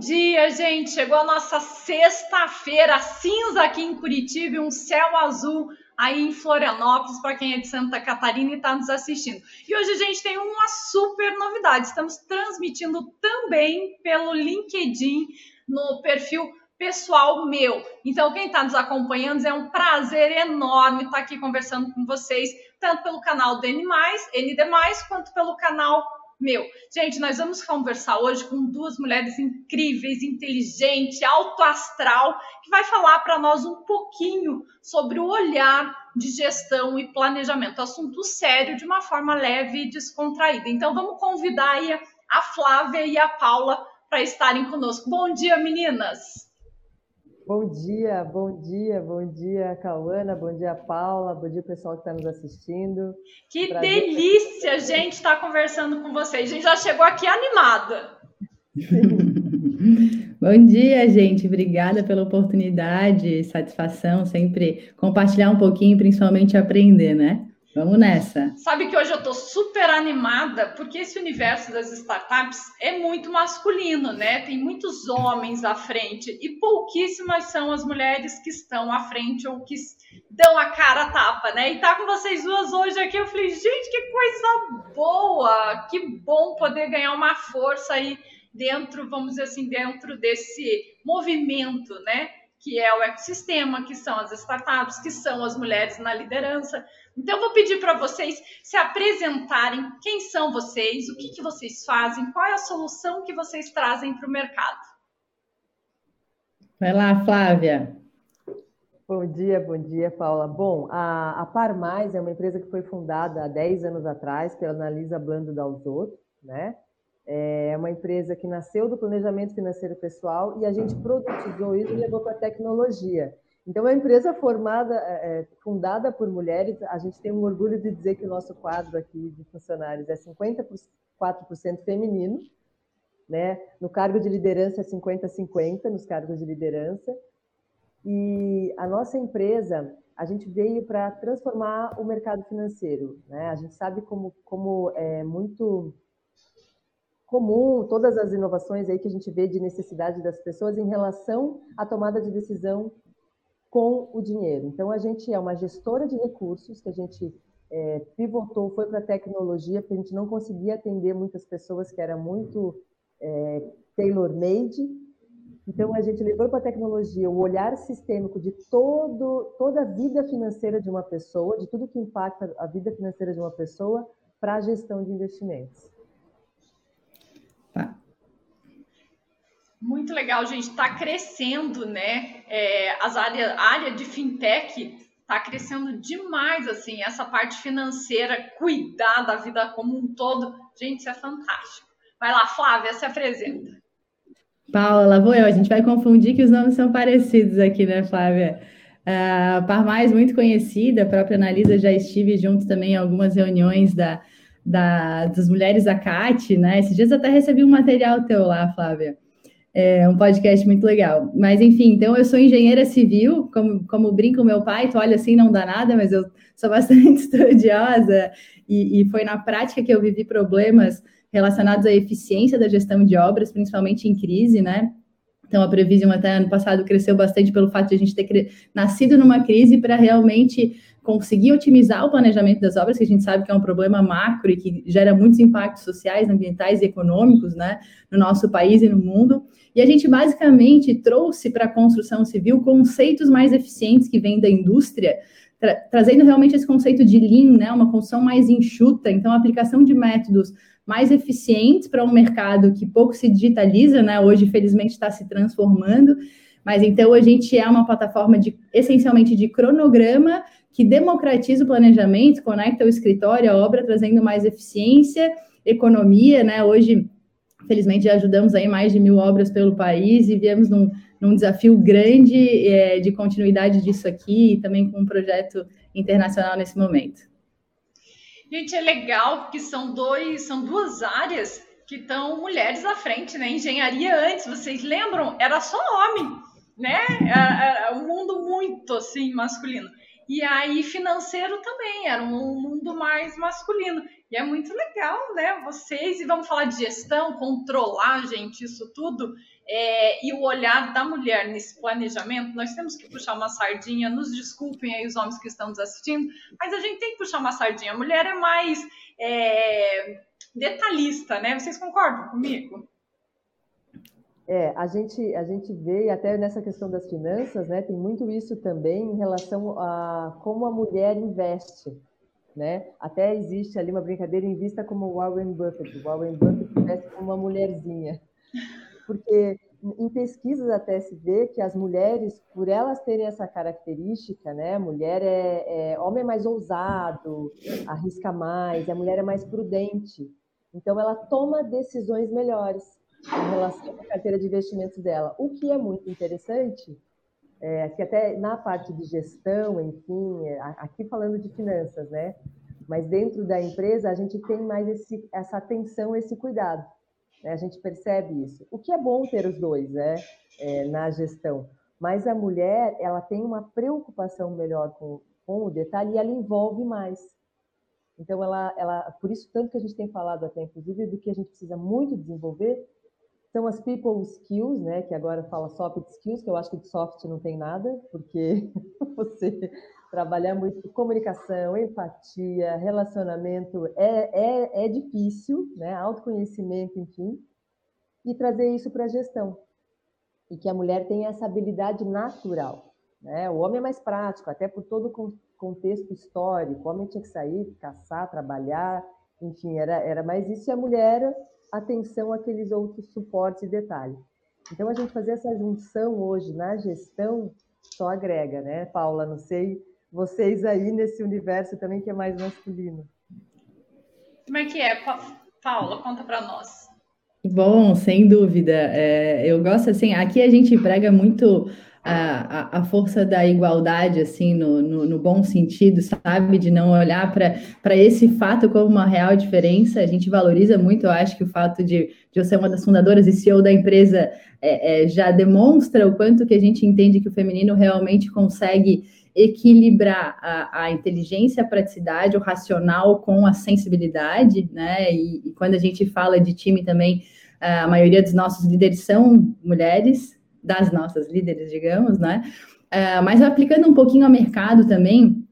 dia, gente! Chegou a nossa sexta-feira cinza aqui em Curitiba e um céu azul aí em Florianópolis, para quem é de Santa Catarina e está nos assistindo. E hoje a gente tem uma super novidade: estamos transmitindo também pelo LinkedIn no perfil pessoal meu. Então, quem está nos acompanhando, é um prazer enorme estar aqui conversando com vocês, tanto pelo canal do N, ND, quanto pelo canal meu, gente, nós vamos conversar hoje com duas mulheres incríveis, inteligentes, alto astral, que vai falar para nós um pouquinho sobre o olhar de gestão e planejamento, assunto sério de uma forma leve e descontraída. Então vamos convidar aí a Flávia e a Paula para estarem conosco. Bom dia, meninas. Bom dia, bom dia, bom dia, Cauana, bom dia, Paula, bom dia, pessoal que está nos assistindo. Que Prazer. delícia, gente, estar tá conversando com vocês. A gente já chegou aqui animada. bom dia, gente. Obrigada pela oportunidade, satisfação, sempre compartilhar um pouquinho, principalmente aprender, né? Vamos nessa. Sabe que hoje eu estou super animada porque esse universo das startups é muito masculino, né? Tem muitos homens à frente e pouquíssimas são as mulheres que estão à frente ou que dão a cara a tapa, né? E tá com vocês duas hoje aqui, eu falei, gente, que coisa boa! Que bom poder ganhar uma força aí dentro, vamos dizer assim, dentro desse movimento, né? Que é o ecossistema, que são as startups, que são as mulheres na liderança. Então, eu vou pedir para vocês se apresentarem quem são vocês, o que, que vocês fazem, qual é a solução que vocês trazem para o mercado. Vai lá, Flávia. Bom dia, bom dia, Paula. Bom, a, a Par Mais é uma empresa que foi fundada há 10 anos atrás pela Analisa Blando Dalzotto, né? É uma empresa que nasceu do planejamento financeiro pessoal e a gente produtizou isso e levou para a tecnologia. Então, uma empresa formada, é, é fundada por mulheres, a gente tem um orgulho de dizer que o nosso quadro aqui de funcionários é 54% feminino, né? No cargo de liderança é 50-50 nos cargos de liderança. E a nossa empresa, a gente veio para transformar o mercado financeiro, né? A gente sabe como, como é muito comum todas as inovações aí que a gente vê de necessidade das pessoas em relação à tomada de decisão com o dinheiro. Então, a gente é uma gestora de recursos, que a gente é, pivotou, foi para a tecnologia, porque a gente não conseguia atender muitas pessoas que era muito é, tailor-made. Então, a gente levou para a tecnologia o olhar sistêmico de todo, toda a vida financeira de uma pessoa, de tudo que impacta a vida financeira de uma pessoa, para a gestão de investimentos. Muito legal, gente. Está crescendo, né? É, as áreas, a área de fintech está crescendo demais, assim, essa parte financeira, cuidar da vida como um todo. Gente, isso é fantástico. Vai lá, Flávia, se apresenta. Paula, lá vou eu. A gente vai confundir que os nomes são parecidos aqui, né, Flávia? Uh, Par Mais, muito conhecida, a própria Analisa já estive junto também em algumas reuniões da, da, das mulheres da CAT, né? Esses dias até recebi um material teu lá, Flávia. É um podcast muito legal. Mas, enfim, então eu sou engenheira civil, como, como brinca o meu pai, tu olha assim, não dá nada, mas eu sou bastante estudiosa e, e foi na prática que eu vivi problemas relacionados à eficiência da gestão de obras, principalmente em crise, né? Então, a Previsium até ano passado cresceu bastante pelo fato de a gente ter nascido numa crise para realmente conseguir otimizar o planejamento das obras, que a gente sabe que é um problema macro e que gera muitos impactos sociais, ambientais e econômicos, né, no nosso país e no mundo. E a gente basicamente trouxe para a construção civil conceitos mais eficientes que vêm da indústria, tra trazendo realmente esse conceito de lean, né, uma construção mais enxuta, então a aplicação de métodos mais eficientes para um mercado que pouco se digitaliza, né, hoje felizmente está se transformando, mas então a gente é uma plataforma de essencialmente de cronograma que democratiza o planejamento, conecta o escritório, a obra, trazendo mais eficiência, economia, né? Hoje, felizmente, já ajudamos aí mais de mil obras pelo país e viemos num, num desafio grande é, de continuidade disso aqui e também com um projeto internacional nesse momento. Gente, é legal porque são dois, são duas áreas que estão mulheres à frente, né? Engenharia antes, vocês lembram? Era só homem, né? Era, um mundo muito assim masculino. E aí, financeiro também, era um mundo mais masculino. E é muito legal, né? Vocês, e vamos falar de gestão, controlar, gente, isso tudo é, e o olhar da mulher nesse planejamento, nós temos que puxar uma sardinha, nos desculpem aí os homens que estão nos assistindo, mas a gente tem que puxar uma sardinha. A mulher é mais é, detalhista, né? Vocês concordam comigo? É, a gente, a gente vê, até nessa questão das finanças, né, tem muito isso também em relação a como a mulher investe. Né? Até existe ali uma brincadeira em vista como Warren Buffett. Warren Buffett como uma mulherzinha. Porque em pesquisas até se vê que as mulheres, por elas terem essa característica, né, mulher é, é homem é mais ousado, arrisca mais, a mulher é mais prudente. Então ela toma decisões melhores em relação à carteira de investimentos dela. O que é muito interessante é que até na parte de gestão, enfim, é, aqui falando de finanças, né? Mas dentro da empresa a gente tem mais esse, essa atenção, esse cuidado. Né? A gente percebe isso. O que é bom ter os dois, né? É, na gestão. Mas a mulher, ela tem uma preocupação melhor com, com o detalhe e ela envolve mais. Então, ela, ela, por isso, tanto que a gente tem falado até, inclusive, do que a gente precisa muito desenvolver, são as people skills, né, que agora fala soft skills, que eu acho que de soft não tem nada, porque você trabalhar muito comunicação, empatia, relacionamento é, é, é difícil, né, autoconhecimento, enfim, e trazer isso para a gestão. E que a mulher tem essa habilidade natural. Né? O homem é mais prático, até por todo o contexto histórico. O homem tinha que sair, caçar, trabalhar, enfim, era, era mais isso. E a mulher atenção àqueles outros suportes e detalhes. Então, a gente fazer essa junção hoje na gestão só agrega, né, Paula? Não sei, vocês aí nesse universo também que é mais masculino. Como é que é, Paula? Conta para nós. Bom, sem dúvida. É, eu gosto assim, aqui a gente prega muito a, a, força da igualdade, assim, no, no, no bom sentido, sabe? De não olhar para esse fato como uma real diferença. A gente valoriza muito, eu acho que o fato de, de eu ser uma das fundadoras e CEO da empresa é, é, já demonstra o quanto que a gente entende que o feminino realmente consegue equilibrar a, a inteligência, a praticidade, o racional com a sensibilidade, né? E, e quando a gente fala de time também, a maioria dos nossos líderes são mulheres, das nossas líderes, digamos, né? Uh, mas aplicando um pouquinho ao mercado também,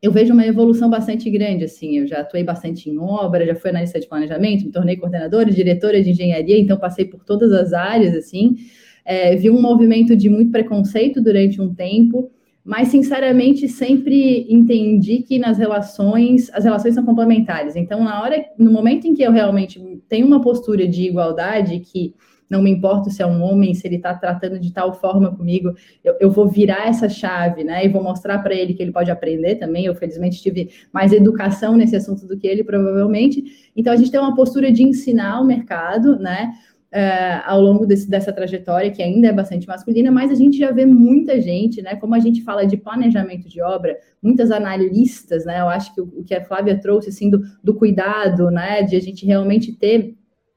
eu vejo uma evolução bastante grande, assim, eu já atuei bastante em obra, já fui analista de planejamento, me tornei coordenadora, diretora de engenharia, então passei por todas as áreas, assim, é, vi um movimento de muito preconceito durante um tempo, mas sinceramente sempre entendi que nas relações, as relações são complementares, então na hora, no momento em que eu realmente tenho uma postura de igualdade, que não me importo se é um homem, se ele está tratando de tal forma comigo, eu, eu, vou virar essa chave, né? E vou mostrar para ele que ele pode aprender também. Eu, felizmente, tive mais educação nesse assunto do que ele, provavelmente. Então, a gente tem uma postura de ensinar o mercado, né? Uh, ao longo desse, dessa trajetória, que ainda é bastante masculina, mas a gente já vê muita gente, né? Como a gente fala de planejamento de obra, muitas analistas, né? Eu acho que o, o que a Flávia trouxe, assim, do, do cuidado, né? De a gente realmente ter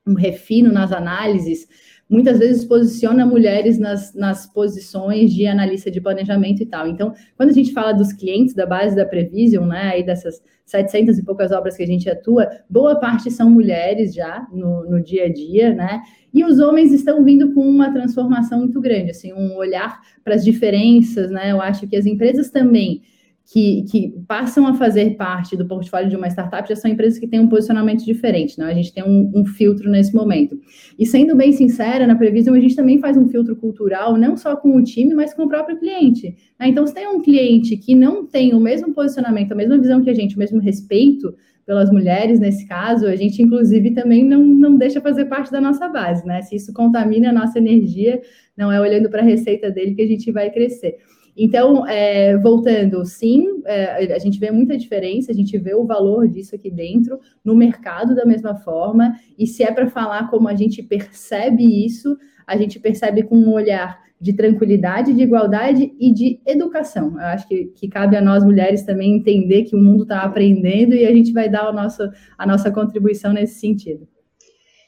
um refino nas análises, muitas vezes posiciona mulheres nas, nas posições de analista de planejamento e tal. Então, quando a gente fala dos clientes da base da Prevision, né, aí dessas 700 e poucas obras que a gente atua, boa parte são mulheres já no, no dia a dia, né, e os homens estão vindo com uma transformação muito grande, assim, um olhar para as diferenças, né, eu acho que as empresas também que, que, passam a fazer parte do portfólio de uma startup já são empresas que têm um posicionamento diferente, né? A gente tem um, um, filtro nesse momento. E sendo bem sincera, na Previsão a gente também faz um filtro cultural, não só com o time, mas com o próprio cliente. Né? Então, se tem um cliente que não tem o mesmo posicionamento, a mesma visão que a gente, o mesmo respeito pelas mulheres, nesse caso, a gente, inclusive, também não, não deixa fazer parte da nossa base, né? Se isso contamina a nossa energia, não é olhando para a receita dele que a gente vai crescer. Então, é, voltando, sim, é, a gente vê muita diferença, a gente vê o valor disso aqui dentro, no mercado da mesma forma, e se é para falar como a gente percebe isso, a gente percebe com um olhar de tranquilidade, de igualdade e de educação. Eu acho que, que cabe a nós mulheres também entender que o mundo está aprendendo e a gente vai dar a nossa, a nossa contribuição nesse sentido.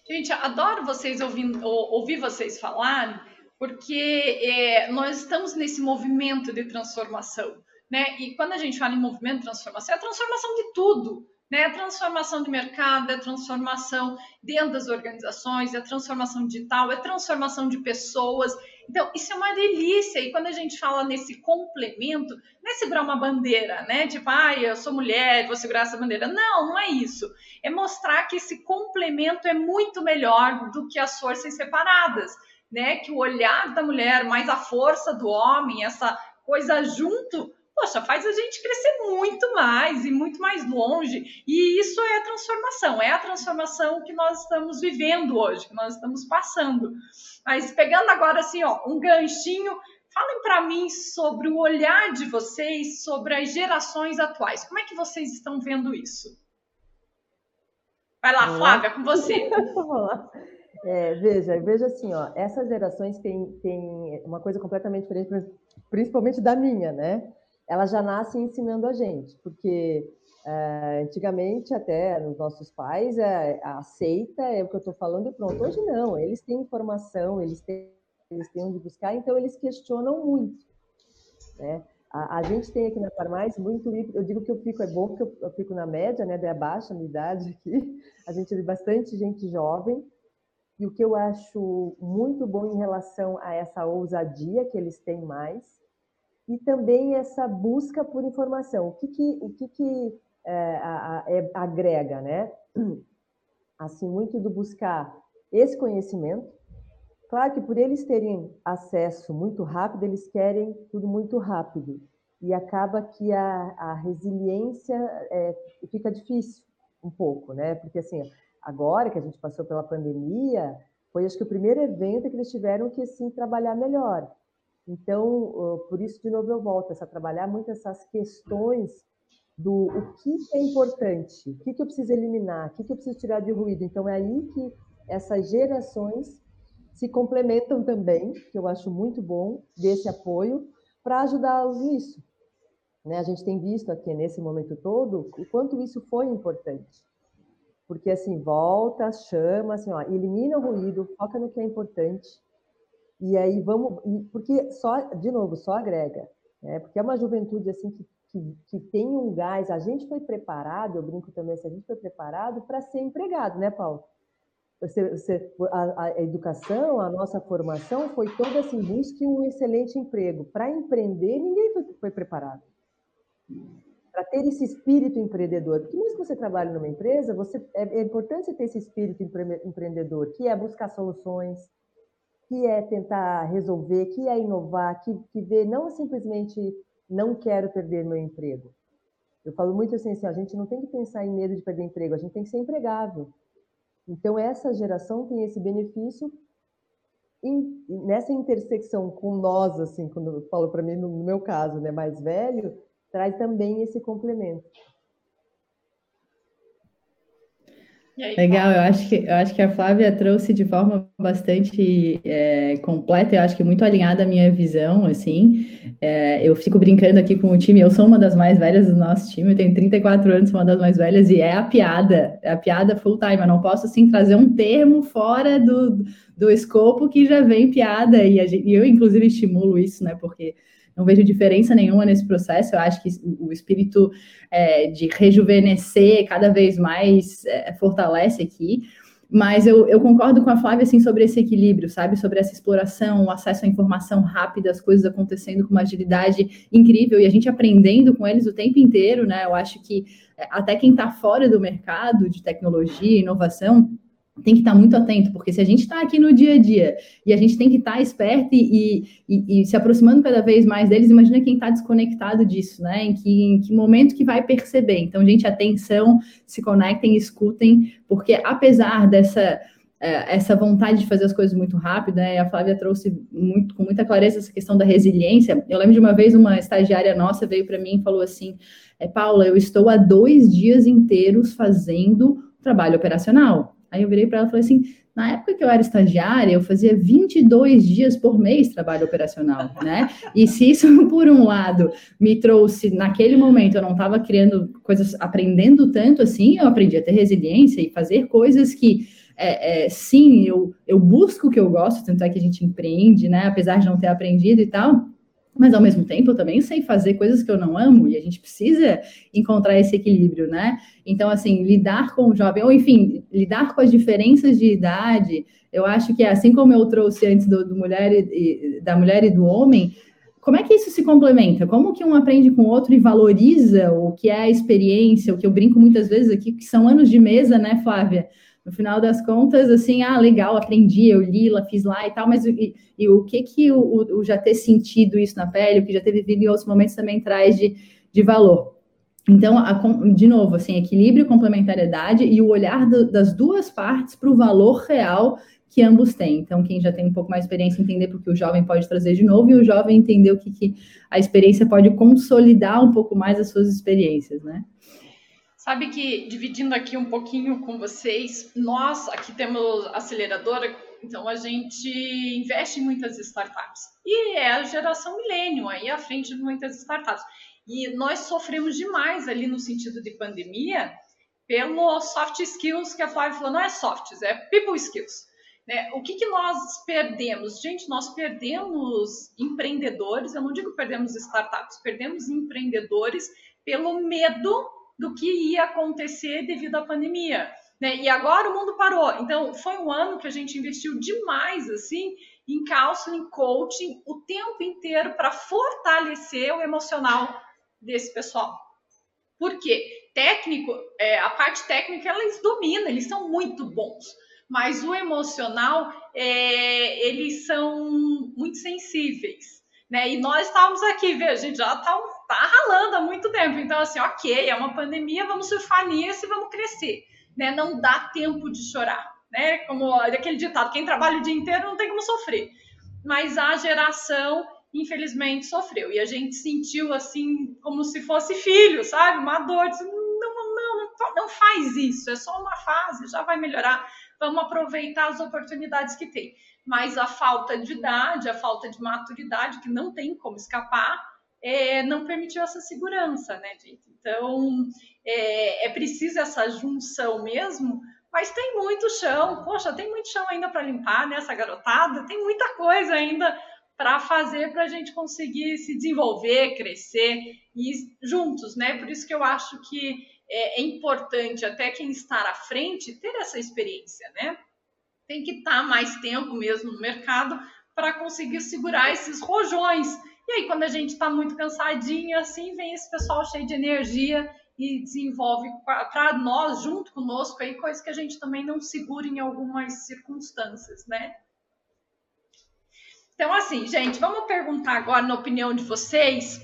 Gente, adoro vocês ouvindo, ouvir vocês falarem porque é, nós estamos nesse movimento de transformação, né? E quando a gente fala em movimento de transformação, é a transformação de tudo, né? É transformação de mercado, é transformação dentro das organizações, é transformação digital, é transformação de pessoas. Então, isso é uma delícia. E quando a gente fala nesse complemento, não é segurar uma bandeira, né? Tipo, ah, eu sou mulher, vou segurar essa bandeira. Não, não é isso. É mostrar que esse complemento é muito melhor do que as forças separadas, né? Que o olhar da mulher mais a força do homem, essa coisa junto, poxa, faz a gente crescer muito mais e muito mais longe. E isso é a transformação, é a transformação que nós estamos vivendo hoje, que nós estamos passando. Mas pegando agora assim, ó, um ganchinho, falem para mim sobre o olhar de vocês sobre as gerações atuais. Como é que vocês estão vendo isso? Vai lá, Flávia, com você. Vamos lá. É, veja, veja assim, ó, essas gerações têm, têm uma coisa completamente diferente, principalmente da minha, né? ela já nasce ensinando a gente, porque é, antigamente até nos nossos pais é, aceita é o que eu estou falando e pronto. Hoje não, eles têm informação, eles têm, eles têm onde buscar, então eles questionam muito. Né? A, a, gente tem aqui na Farmais muito eu digo que eu fico, é bom porque eu, eu fico na média, né, da baixa minha idade aqui, a gente tem bastante gente jovem, e o que eu acho muito bom em relação a essa ousadia que eles têm mais, e também essa busca por informação. O que, que, o que, que é, a, é, agrega, né? Assim, muito do buscar esse conhecimento. Claro que por eles terem acesso muito rápido, eles querem tudo muito rápido. E acaba que a, a resiliência é, fica difícil um pouco, né? Porque assim, agora que a gente passou pela pandemia, foi acho que o primeiro evento que eles tiveram que assim trabalhar melhor. Então, por isso, de novo, eu volto a trabalhar muito essas questões do o que é importante, o que, eu preciso eliminar, o que, eu preciso tirar de ruído. Então, é aí que essas gerações se complementam também, que eu acho muito bom, desse apoio, para ajudá-los nisso. Né? A gente tem visto aqui, nesse momento todo, o quanto isso foi importante. Porque, assim, volta, chama, assim, ó, elimina o ruído, foca no que é importante, e aí vamos, porque só, de novo, só agrega, né? Porque é uma juventude assim que, que, que tem um gás. A gente foi preparado, eu brinco também, se a gente foi preparado para ser empregado, né, Paulo? Você, você, a, a, educação, a nossa formação foi toda assim, busque um excelente emprego. Para empreender, ninguém foi, foi preparado. Para ter esse espírito empreendedor. Porque mesmo que você trabalhe numa empresa, você, é, é importante você ter esse espírito empre, empreendedor, que é buscar soluções, que é tentar resolver, que é inovar, que, que vê não simplesmente não quero perder meu emprego. Eu falo muito assim, assim, a gente não tem que pensar em medo de perder emprego, a gente tem que ser empregável. Então, essa geração tem esse benefício nessa intersecção com nós, assim, quando eu falo para mim, no meu caso, né, mais velho, traz também esse complemento. Legal, eu acho, que, eu acho que a Flávia trouxe de forma bastante é, completa, eu acho que muito alinhada à minha visão, assim. É, eu fico brincando aqui com o time, eu sou uma das mais velhas do nosso time, eu tenho 34 anos, sou uma das mais velhas, e é a piada, é a piada full time. Eu não posso, assim, trazer um termo fora do, do escopo que já vem piada, e, gente, e eu, inclusive, estimulo isso, né, porque não vejo diferença nenhuma nesse processo. Eu acho que o espírito é, de rejuvenescer cada vez mais é, fortalece aqui. Mas eu, eu, concordo com a Flávia assim, sobre esse equilíbrio, sabe? Sobre essa exploração, o acesso à informação rápida, as coisas acontecendo com uma agilidade incrível e a gente aprendendo com eles o tempo inteiro, né? Eu acho que é, até quem está fora do mercado de tecnologia e inovação tem que estar muito atento, porque se a gente está aqui no dia a dia e a gente tem que estar esperto e, e, e, se aproximando cada vez mais deles, imagina quem está desconectado disso, né? Em que, em que momento que vai perceber. Então, gente, atenção, se conectem, escutem, porque apesar dessa é, essa vontade de fazer as coisas muito rápido, né? A Flávia trouxe muito, com muita clareza essa questão da resiliência. Eu lembro de uma vez uma estagiária nossa veio para mim e falou assim: é, Paula, eu estou há dois dias inteiros fazendo trabalho operacional. Aí eu virei para ela e falei assim: na época que eu era estagiária, eu fazia 22 dias por mês trabalho operacional, né? E se isso, por um lado, me trouxe, naquele momento, eu não estava criando coisas, aprendendo tanto assim, eu aprendi a ter resiliência e fazer coisas que, é, é, sim, eu, eu busco o que eu gosto, tanto é que a gente empreende, né? Apesar de não ter aprendido e tal. Mas ao mesmo tempo eu também sei fazer coisas que eu não amo e a gente precisa encontrar esse equilíbrio, né? Então, assim, lidar com o jovem, ou enfim, lidar com as diferenças de idade, eu acho que assim como eu trouxe antes do, do mulher e, da mulher e do homem, como é que isso se complementa? Como que um aprende com o outro e valoriza o que é a experiência, o que eu brinco muitas vezes aqui, que são anos de mesa, né, Flávia? No final das contas, assim, ah, legal, aprendi, eu li, lá, fiz lá e tal, mas e, e o que que o, o, já ter sentido isso na pele, o que já ter vivido em outros momentos também traz de, de valor? Então, a, de novo, assim, equilíbrio, complementariedade e o olhar do, das duas partes para o valor real que ambos têm. Então, quem já tem um pouco mais de experiência entender porque o jovem pode trazer de novo e o jovem entender o que, que a experiência pode consolidar um pouco mais as suas experiências, né? Sabe que, dividindo aqui um pouquinho com vocês, nós aqui temos aceleradora, então a gente investe em muitas startups. E é a geração milênio aí à frente de muitas startups. E nós sofremos demais ali no sentido de pandemia pelo soft skills que a Flávia falou, não é softs, é people skills. Né? O que, que nós perdemos? Gente, nós perdemos empreendedores, eu não digo perdemos startups, perdemos empreendedores pelo medo do que ia acontecer devido à pandemia. Né? E agora o mundo parou. Então, foi um ano que a gente investiu demais assim em counseling, coaching, o tempo inteiro para fortalecer o emocional desse pessoal. Por quê? Técnico, é, a parte técnica eles dominam, eles são muito bons mas o emocional, é, eles são muito sensíveis. Né? E nós estávamos aqui, veja, a gente já está tá ralando há muito tempo. Então, assim, ok, é uma pandemia, vamos surfar nisso e vamos crescer. Né? Não dá tempo de chorar. Né? Como aquele ditado, quem trabalha o dia inteiro não tem como sofrer. Mas a geração, infelizmente, sofreu. E a gente sentiu assim, como se fosse filho, sabe? Uma dor. Não, não, não, não faz isso, é só uma fase, já vai melhorar vamos aproveitar as oportunidades que tem. Mas a falta de idade, a falta de maturidade, que não tem como escapar, é, não permitiu essa segurança, né, gente? Então, é, é preciso essa junção mesmo, mas tem muito chão, poxa, tem muito chão ainda para limpar nessa né, garotada, tem muita coisa ainda para fazer para a gente conseguir se desenvolver, crescer e juntos, né? Por isso que eu acho que é, é importante até quem está à frente ter essa experiência, né? Tem que estar tá mais tempo mesmo no mercado para conseguir segurar esses rojões. E aí, quando a gente está muito cansadinho, assim, vem esse pessoal cheio de energia e desenvolve para nós, junto conosco, aí, coisas que a gente também não segura em algumas circunstâncias, né? Então, assim, gente, vamos perguntar agora, na opinião de vocês,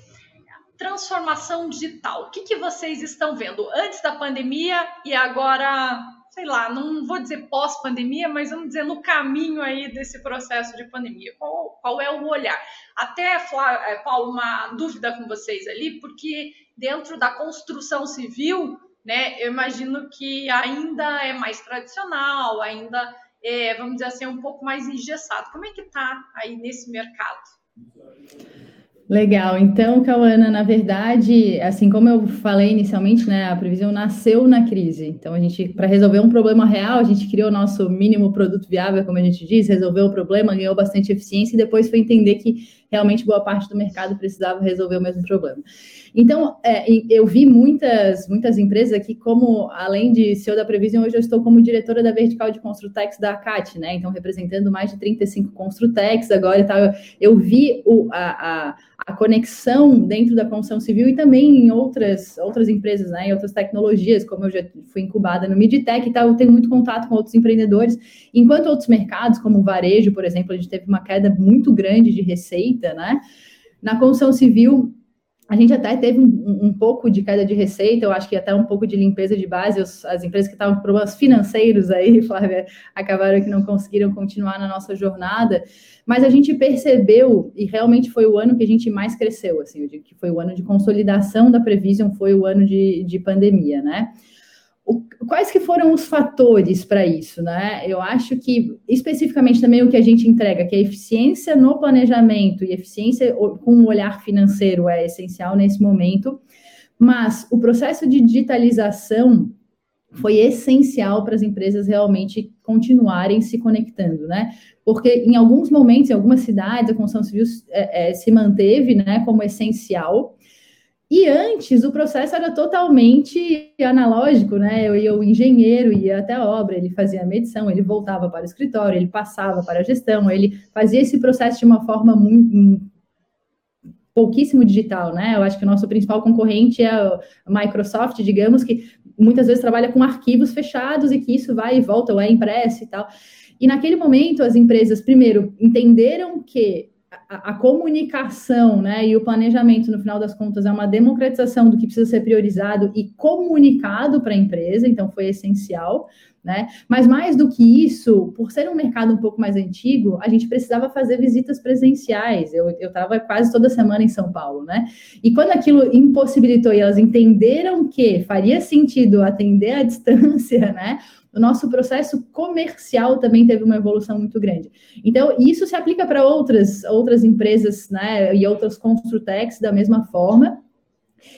transformação digital. O que, que vocês estão vendo antes da pandemia e agora, sei lá, não vou dizer pós-pandemia, mas vamos dizer no caminho aí desse processo de pandemia. Qual, qual é o olhar? Até, é, Paulo, uma dúvida com vocês ali, porque dentro da construção civil, né, eu imagino que ainda é mais tradicional, ainda é, vamos dizer assim, um pouco mais engessado. Como é que está aí nesse mercado? Legal. Então, Cauana, na verdade, assim como eu falei inicialmente, né, a previsão nasceu na crise. Então, a gente, para resolver um problema real, a gente criou o nosso mínimo produto viável, como a gente diz, resolveu o problema, ganhou bastante eficiência e depois foi entender que realmente boa parte do mercado precisava resolver o mesmo problema. Então, é, eu vi muitas, muitas empresas aqui, como além de CEO da Prevision, hoje eu estou como diretora da vertical de Construtex da CAT, né? Então, representando mais de 35 Construtex agora e tal. Eu, eu vi o, a, a, a, conexão dentro da construção civil e também em outras, outras empresas, né? Em outras tecnologias, como eu já fui incubada no Midtech e tal, eu tenho muito contato com outros empreendedores, enquanto outros mercados, como o varejo, por exemplo, a gente teve uma queda muito grande de receita, né? Na construção civil, a gente até teve um, um, pouco de queda de receita, eu acho que até um pouco de limpeza de base. Os, as empresas que estavam com problemas financeiros aí, Flávia, acabaram que não conseguiram continuar na nossa jornada. Mas a gente percebeu, e realmente foi o ano que a gente mais cresceu, assim, eu digo que foi o ano de consolidação da Prevision, foi o ano de, de pandemia, né? Quais que foram os fatores para isso, né? Eu acho que especificamente também o que a gente entrega, que a eficiência no planejamento e eficiência com o olhar financeiro é essencial nesse momento, mas o processo de digitalização foi essencial para as empresas realmente continuarem se conectando, né? Porque em alguns momentos, em algumas cidades, a construção civil é, é, se manteve, né, como essencial, e antes o processo era totalmente analógico, né? Eu ia o engenheiro ia até a obra, ele fazia a medição, ele voltava para o escritório, ele passava para a gestão, ele fazia esse processo de uma forma muito pouquíssimo digital, né? Eu acho que o nosso principal concorrente é a Microsoft, digamos, que muitas vezes trabalha com arquivos fechados e que isso vai e volta, ou é impresso e tal. E naquele momento, as empresas, primeiro, entenderam que a, a, comunicação né, e o planejamento, no final das contas, é uma democratização do que precisa ser priorizado e comunicado para a empresa, então foi essencial. Né? Mas mais do que isso, por ser um mercado um pouco mais antigo, a gente precisava fazer visitas presenciais. Eu estava quase toda semana em São Paulo, né? E quando aquilo impossibilitou e elas entenderam que faria sentido atender à distância, né? o nosso processo comercial também teve uma evolução muito grande. Então, isso se aplica para outras, outras empresas né, e outras construtex da mesma forma.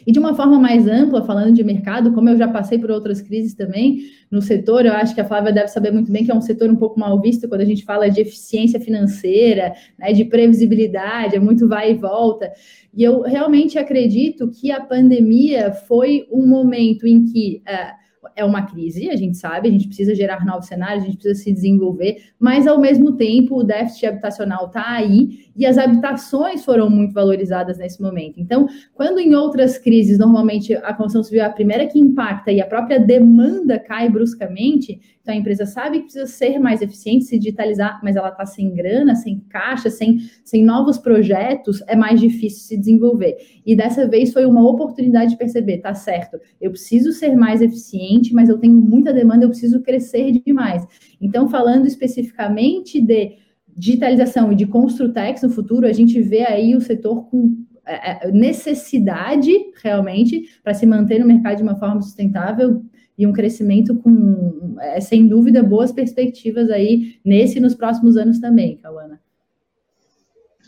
E de uma forma mais ampla, falando de mercado, como eu já passei por outras crises também no setor, eu acho que a Flávia deve saber muito bem que é um setor um pouco mal visto quando a gente fala de eficiência financeira, né, de previsibilidade, é muito vai e volta. E eu realmente acredito que a pandemia foi um momento em que. Uh, é uma crise, a gente sabe, a gente precisa gerar novos cenários, a gente precisa se desenvolver, mas ao mesmo tempo o déficit habitacional está aí e as habitações foram muito valorizadas nesse momento. Então, quando em outras crises, normalmente a construção civil é a primeira que impacta e a própria demanda cai bruscamente, então a empresa sabe que precisa ser mais eficiente, se digitalizar, mas ela está sem grana, sem caixa, sem, sem novos projetos, é mais difícil se desenvolver. E dessa vez foi uma oportunidade de perceber, tá certo, eu preciso ser mais eficiente, mas eu tenho muita demanda, eu preciso crescer demais. Então, falando especificamente de digitalização e de Construtex no futuro, a gente vê aí o setor com é, é, necessidade realmente para se manter no mercado de uma forma sustentável e um crescimento com, é, sem dúvida, boas perspectivas aí nesse e nos próximos anos também, Cauana.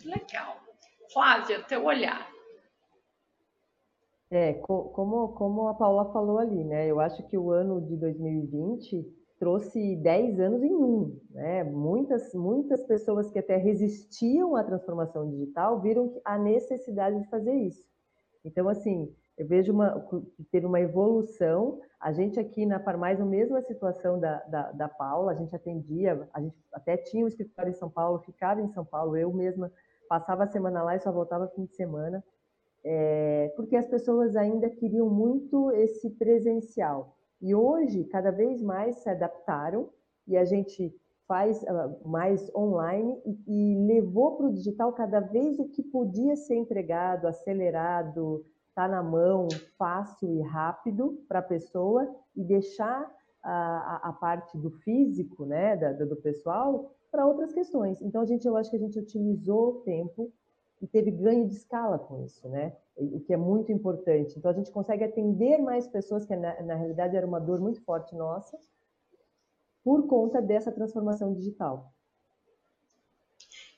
Legal. Flávia, teu olhar. É, como, como a Paula falou ali, né? Eu acho que o ano de 2020 trouxe 10 anos em um, né? Muitas, muitas pessoas que até resistiam à transformação digital viram a necessidade de fazer isso. Então, assim, eu vejo uma, que teve uma evolução. A gente aqui na Farmais, a mesma situação da, da, da, Paula, a gente atendia, a gente até tinha um escritório em São Paulo, ficava em São Paulo, eu mesma passava a semana lá e só voltava fim de semana, é, porque as pessoas ainda queriam muito esse presencial. E hoje, cada vez mais se adaptaram e a gente faz uh, mais online e, e levou para o digital cada vez o que podia ser entregado, acelerado, tá na mão, fácil e rápido para a pessoa e deixar a, a, parte do físico, né, da, do pessoal, para outras questões. Então, a gente, eu acho que a gente otimizou o tempo e teve ganho de escala com isso, né? O que é muito importante. Então, a gente consegue atender mais pessoas, que na, na realidade era uma dor muito forte nossa, por conta dessa transformação digital.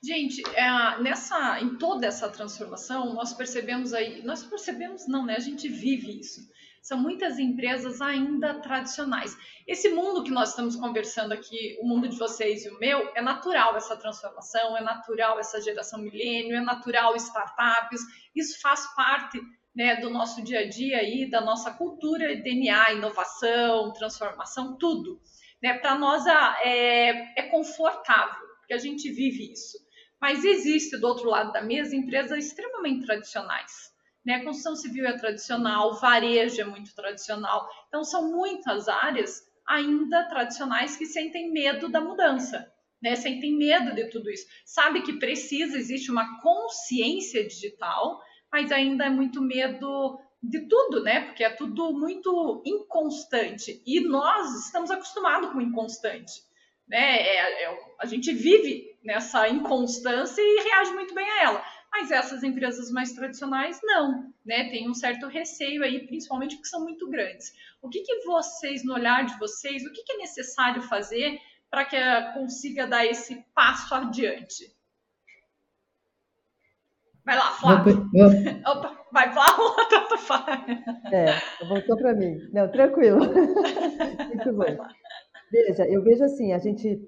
Gente, é, nessa, em toda essa transformação, nós percebemos aí, nós percebemos não, né? A gente vive isso. São muitas empresas ainda tradicionais. Esse mundo que nós estamos conversando aqui, o mundo de vocês e o meu, é natural essa transformação, é natural essa geração milênio, é natural startups. Isso faz parte né, do nosso dia a dia aí, da nossa cultura, DNA, inovação, transformação, tudo. Né? Para nós é, é confortável, porque a gente vive isso. Mas existe do outro lado da mesa empresas extremamente tradicionais. Né? Construção civil é tradicional, varejo é muito tradicional. Então, são muitas áreas ainda tradicionais que sentem medo da mudança, né? sentem medo de tudo isso. Sabe que precisa, existe uma consciência digital, mas ainda é muito medo de tudo, né? Porque é tudo muito inconstante. E nós estamos acostumados com o inconstante. Né? É, é, a gente vive nessa inconstância e reage muito bem a ela. Mas essas empresas mais tradicionais não, né? Tem um certo receio aí, principalmente porque são muito grandes. O que, que vocês, no olhar de vocês, o que, que é necessário fazer para que consiga dar esse passo adiante? Vai lá, Flávio. Opa, vai, Flávio, tanto faz. É, voltou para mim. Não, tranquilo. Muito bom. Veja, eu vejo assim, a gente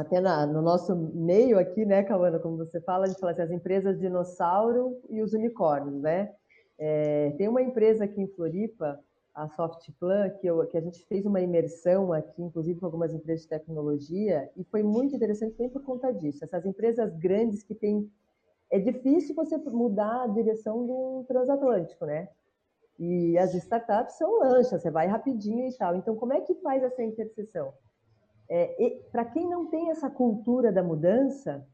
até na, no nosso meio aqui, né, Cauana, como você fala, a gente fala assim, as empresas dinossauro e os unicórnios, né? É, tem uma empresa aqui em Floripa, a Softplan, que, eu, que a gente fez uma imersão aqui, inclusive com algumas empresas de tecnologia, e foi muito interessante bem por conta disso. Essas empresas grandes que têm... É difícil você mudar a direção do transatlântico, né? E as startups são lanchas, você vai rapidinho e tal. Então, como é que faz essa interseção? É, Para quem não tem essa cultura da mudança,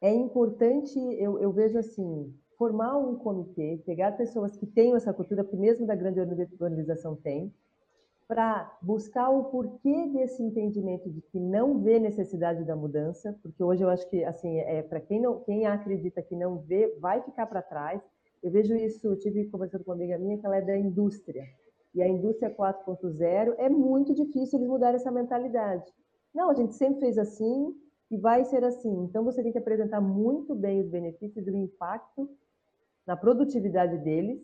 é importante, eu, eu, vejo assim, formar um comitê, pegar pessoas que tenham essa cultura, que mesmo da grande organização tem, para buscar o porquê desse entendimento de que não vê necessidade da mudança, porque hoje eu acho que assim é para quem não quem acredita que não vê vai ficar para trás. Eu vejo isso, eu tive conversando com uma amiga minha que ela é da indústria e a indústria 4.0 é muito difícil eles mudar essa mentalidade. Não, a gente sempre fez assim e vai ser assim. Então você tem que apresentar muito bem os benefícios e o impacto na produtividade deles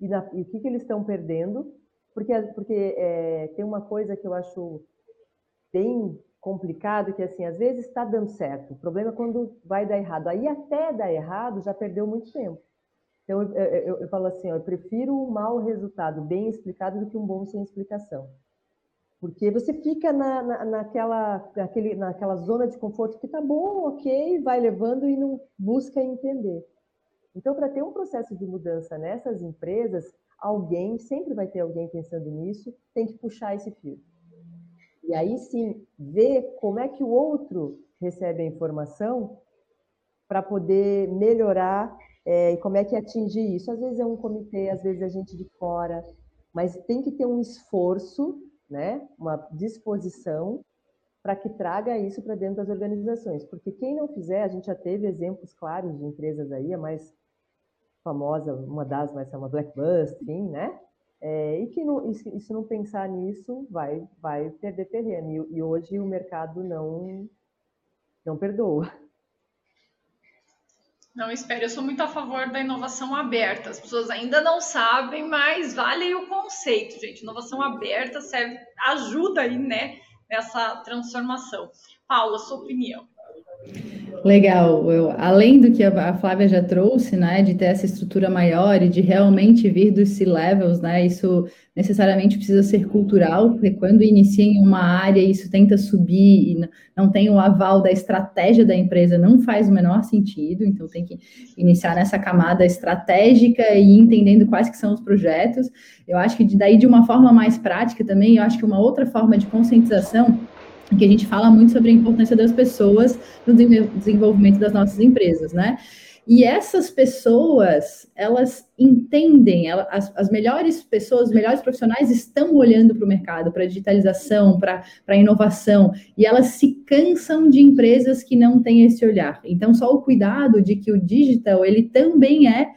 e, na, e o que, que eles estão perdendo, porque, porque é, tem uma coisa que eu acho bem complicado, que assim, às vezes está dando certo, o problema é quando vai dar errado. Aí até dar errado já perdeu muito tempo. Então eu, eu, eu falo assim, ó, eu prefiro um mau resultado bem explicado do que um bom sem explicação. Porque você fica na, na, naquela, naquele, naquela zona de conforto que tá bom, ok, vai levando e não busca entender. Então, para ter um processo de mudança nessas empresas, alguém, sempre vai ter alguém pensando nisso, tem que puxar esse fio. E aí sim, ver como é que o outro recebe a informação para poder melhorar é, e como é que atingir isso. Às vezes é um comitê, às vezes é gente de fora, mas tem que ter um esforço né, uma disposição para que traga isso para dentro das organizações. Porque quem não fizer, a gente já teve exemplos claros de empresas aí, a mais famosa, uma das mais famosas, Blackbus, enfim, né? É, e que não, e se não pensar nisso, vai, vai perder terreno. E, e hoje o mercado não, não perdoa. Não, espere, eu sou muito a favor da inovação aberta. As pessoas ainda não sabem, mas vale o conceito, gente. Inovação aberta serve, ajuda aí, né, nessa transformação. Paula, sua opinião. Legal. Eu, além do que a, Flávia já trouxe, né, de ter essa estrutura maior e de realmente vir dos C-levels, né, isso necessariamente precisa ser cultural, porque quando inicia em uma área isso tenta subir e não tem o aval da estratégia da empresa, não faz o menor sentido, então tem que iniciar nessa camada estratégica e entendendo quais que são os projetos. Eu acho que daí de uma forma mais prática também, eu acho que uma outra forma de conscientização que a gente fala muito sobre a importância das pessoas no desenvolvimento das nossas empresas, né? E essas pessoas, elas entendem, elas, as, as, melhores pessoas, os melhores profissionais estão olhando para o mercado, para a digitalização, para a inovação, e elas se cansam de empresas que não têm esse olhar. Então, só o cuidado de que o digital, ele também é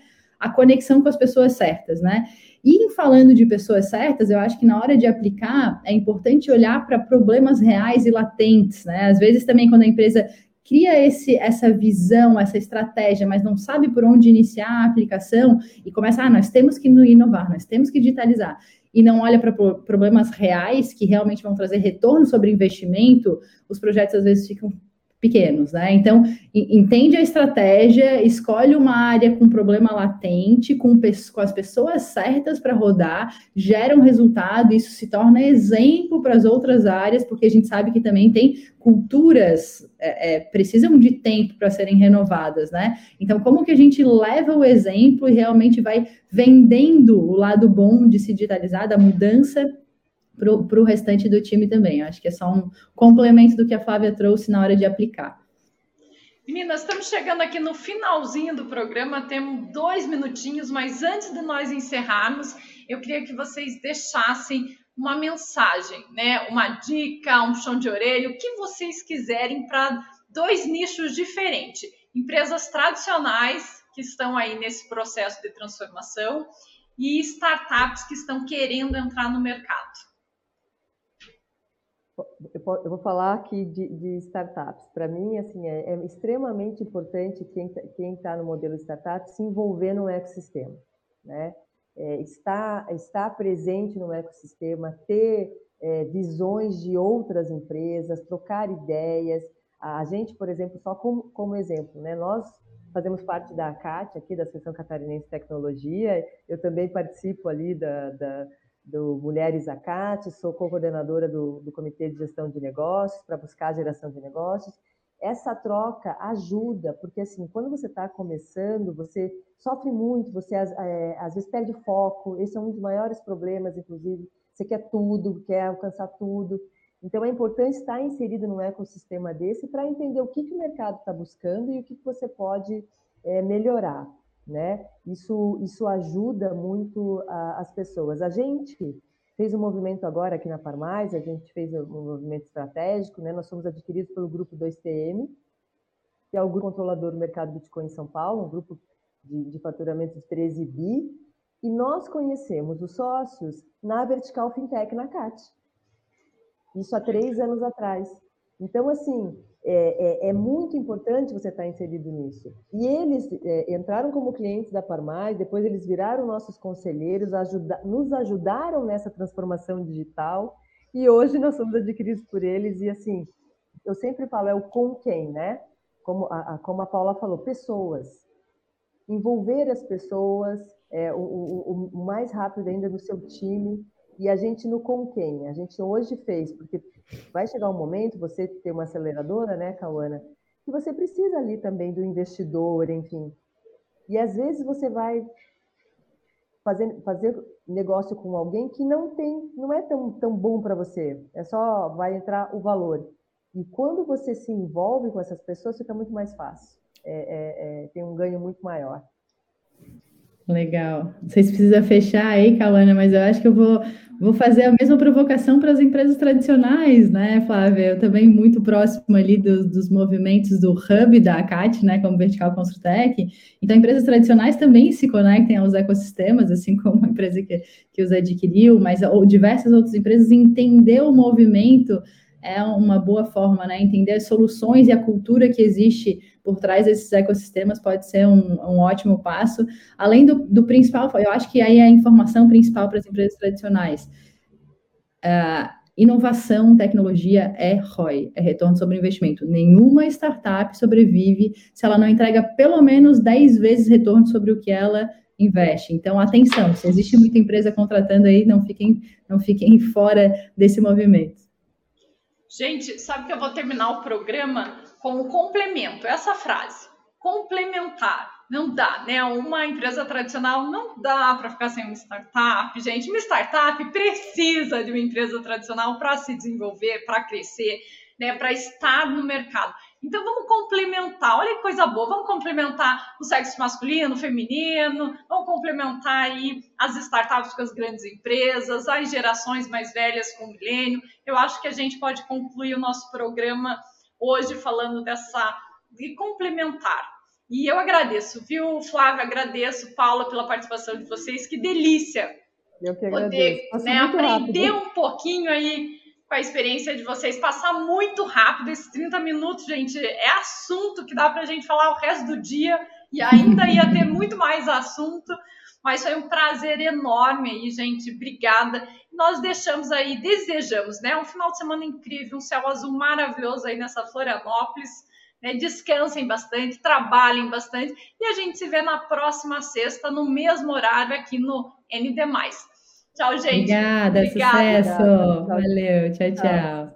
a conexão com as pessoas certas, né? E falando de pessoas certas, eu acho que na hora de aplicar é importante olhar para problemas reais e latentes, né? Às vezes também quando a empresa cria esse, essa visão, essa estratégia, mas não sabe por onde iniciar a aplicação e começa, ah, nós temos que inovar, nós temos que digitalizar, e não olha para problemas reais que realmente vão trazer retorno sobre investimento, os projetos às vezes ficam pequenos, né? Então, entende a estratégia, escolhe uma área com problema latente, com, com as pessoas certas para rodar, gera um resultado, isso se torna exemplo para as outras áreas, porque a gente sabe que também tem culturas é, é, precisam de tempo para serem renovadas, né? Então, como que a gente leva o exemplo e realmente vai vendendo o lado bom de se digitalizar, da mudança para o restante do time também. Acho que é só um complemento do que a Flávia trouxe na hora de aplicar. Meninas, estamos chegando aqui no finalzinho do programa, temos dois minutinhos, mas antes de nós encerrarmos, eu queria que vocês deixassem uma mensagem, né? Uma dica, um chão de orelha, o que vocês quiserem para dois nichos diferentes. Empresas tradicionais que estão aí nesse processo de transformação e startups que estão querendo entrar no mercado eu vou falar aqui de, de startups. Para mim, assim, é, é, extremamente importante quem está no modelo startup se envolver no ecossistema, né? É, estar presente no ecossistema, ter é, visões de outras empresas, trocar ideias. A gente, por exemplo, só como, como exemplo, né? Nós fazemos parte da ACAT, aqui da Associação Catarinense de Tecnologia. Eu também participo ali da, da do Mulheres ACAT, sou co-coordenadora do, do Comitê de Gestão de Negócios para buscar a geração de negócios. Essa troca ajuda, porque assim, quando você está começando, você sofre muito, você é, às vezes perde foco. Esse é um dos maiores problemas, inclusive. Você quer tudo, quer alcançar tudo. Então, é importante estar inserido num ecossistema desse para entender o que, que o mercado está buscando e o que, que você pode é, melhorar. Né? Isso, isso ajuda muito a, as pessoas. A gente fez um movimento agora aqui na Farmais, a gente fez um movimento estratégico, né? nós fomos adquiridos pelo grupo 2TM, que é o grupo controlador do mercado Bitcoin em São Paulo, um grupo de, de faturamento de 13 bi, e nós conhecemos os sócios na Vertical Fintech na CAT. Isso há três anos atrás. Então, assim, é, é, é muito importante você estar inserido nisso. E eles é, entraram como clientes da Parmais, depois eles viraram nossos conselheiros, ajuda, nos ajudaram nessa transformação digital, e hoje nós somos adquiridos por eles. E, assim, eu sempre falo, é o com quem, né? Como a, como a Paula falou, pessoas. Envolver as pessoas, é, o, o, o mais rápido ainda no seu time, e a gente no com quem. A gente hoje fez, porque vai chegar um momento, você ter uma aceleradora, né, Cauana, que você precisa ali também do investidor, enfim. E às vezes você vai fazer, fazer negócio com alguém que não tem, não é tão, tão bom para você. É só vai entrar o valor. E quando você se envolve com essas pessoas, fica muito mais fácil. É, é, é, tem um ganho muito maior. Legal. Sei se precisa fechar aí, Cauana, mas eu acho que eu vou, vou fazer a mesma provocação para as empresas tradicionais, né, Flávia? Eu também muito próximo ali dos, dos movimentos do hub da ACAT, né, como Vertical Construtec. Então, empresas tradicionais também se conectem aos ecossistemas, assim como a empresa que, que os adquiriu, mas ou diversas outras empresas entender o movimento é uma boa forma, né? Entender as soluções e a cultura que existe por trás desses ecossistemas pode ser um, um ótimo passo. Além do, do, principal, eu acho que aí é a informação principal para as empresas tradicionais. Uh, inovação, tecnologia é ROI, é retorno sobre investimento. Nenhuma startup sobrevive se ela não entrega pelo menos 10 vezes retorno sobre o que ela investe. Então, atenção, se existe muita empresa contratando aí, não fiquem, não fiquem fora desse movimento. Gente, sabe que eu vou terminar o programa com o complemento, essa frase. Complementar. Não dá, né? Uma empresa tradicional não dá para ficar sem uma startup, gente. Uma startup precisa de uma empresa tradicional para se desenvolver, para crescer, né? Para estar no mercado. Então vamos complementar, olha que coisa boa, vamos complementar o sexo masculino, feminino, vamos complementar aí as startups com as grandes empresas, as gerações mais velhas com o milênio. Eu acho que a gente pode concluir o nosso programa hoje falando dessa de complementar. E eu agradeço, viu, Flávia? Agradeço, Paula, pela participação de vocês. Que delícia! Eu que. Poder né, aprender rápido. um pouquinho aí com a experiência de vocês, passar muito rápido esses 30 minutos, gente. É assunto que dá para a gente falar o resto do dia e ainda ia ter muito mais assunto. Mas foi um prazer enorme aí, gente. Obrigada. Nós deixamos aí, desejamos, né? Um final de semana incrível, um céu azul maravilhoso aí nessa Florianópolis. Né? Descansem bastante, trabalhem bastante. E a gente se vê na próxima sexta, no mesmo horário, aqui no ND. Tchau, gente. Obrigada, Obrigada. sucesso. Valeu, tchau, tchau.